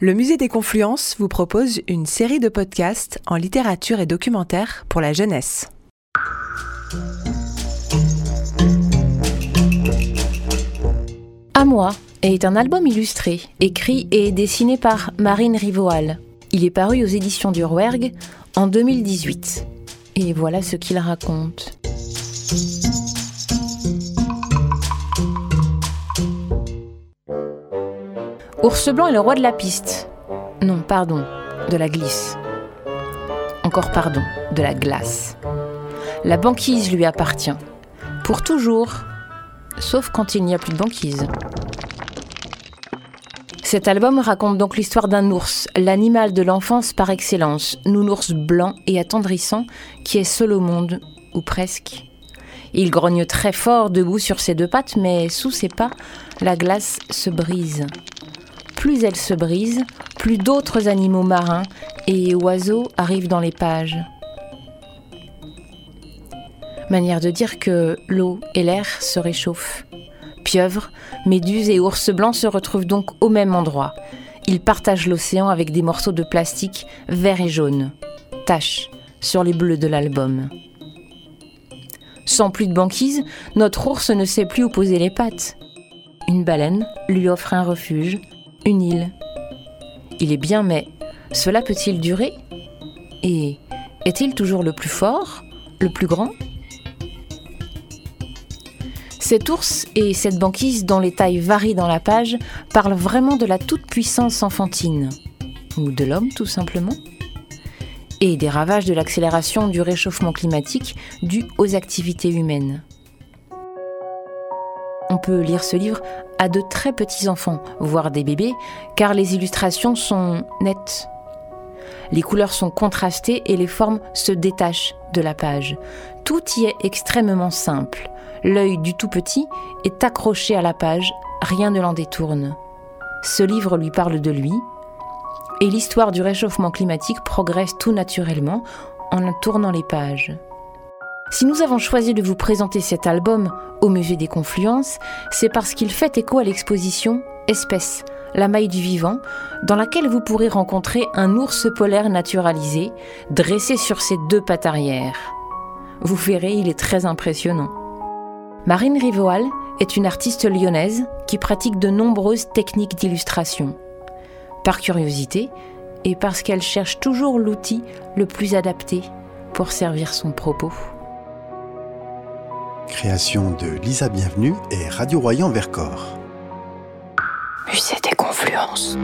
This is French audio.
Le Musée des Confluences vous propose une série de podcasts en littérature et documentaire pour la jeunesse. À moi est un album illustré, écrit et dessiné par Marine Rivoal. Il est paru aux éditions du Rouergue en 2018. Et voilà ce qu'il raconte. Ours Blanc est le roi de la piste. Non, pardon, de la glisse. Encore pardon, de la glace. La banquise lui appartient. Pour toujours. Sauf quand il n'y a plus de banquise. Cet album raconte donc l'histoire d'un ours, l'animal de l'enfance par excellence, nounours blanc et attendrissant qui est seul au monde, ou presque. Il grogne très fort debout sur ses deux pattes, mais sous ses pas, la glace se brise plus elle se brise, plus d'autres animaux marins et oiseaux arrivent dans les pages. Manière de dire que l'eau et l'air se réchauffent. Pieuvres, méduses et ours blancs se retrouvent donc au même endroit. Ils partagent l'océan avec des morceaux de plastique vert et jaune. Taches sur les bleus de l'album. Sans plus de banquise, notre ours ne sait plus où poser les pattes. Une baleine lui offre un refuge, Il est bien, mais cela peut-il durer? Et est-il toujours le plus fort, le plus grand? Cet ours et cette banquise dont les tailles varient dans la page parlent vraiment de la toute-puissance enfantine, ou de l'homme tout simplement, et des ravages de l'accélération du réchauffement climatique dû aux activités humaines. On peut lire ce livre à de très petits enfants, voire des bébés, car les illustrations sont nettes. Les couleurs sont contrastées et les formes se détachent de la page. Tout y est extrêmement simple. L'œil du tout petit est accroché à la page, rien ne l'en détourne. Ce livre lui parle de lui, et l'histoire du réchauffement climatique progresse tout naturellement en tournant les pages. Si nous avons choisi de vous présenter cet album au Musée des Confluences, c'est parce qu'il fait écho à l'exposition Espèces, la maille du vivant, dans laquelle vous pourrez rencontrer un ours polaire naturalisé, dressé sur ses deux pattes arrière. Vous verrez, il est très impressionnant. Marine Rivoal est une artiste lyonnaise qui pratique de nombreuses techniques d'illustration. Par curiosité et parce qu'elle cherche toujours l'outil le plus adapté pour servir son propos. Création de Lisa Bienvenue et Radio Royan Vercors. Musée des Confluences.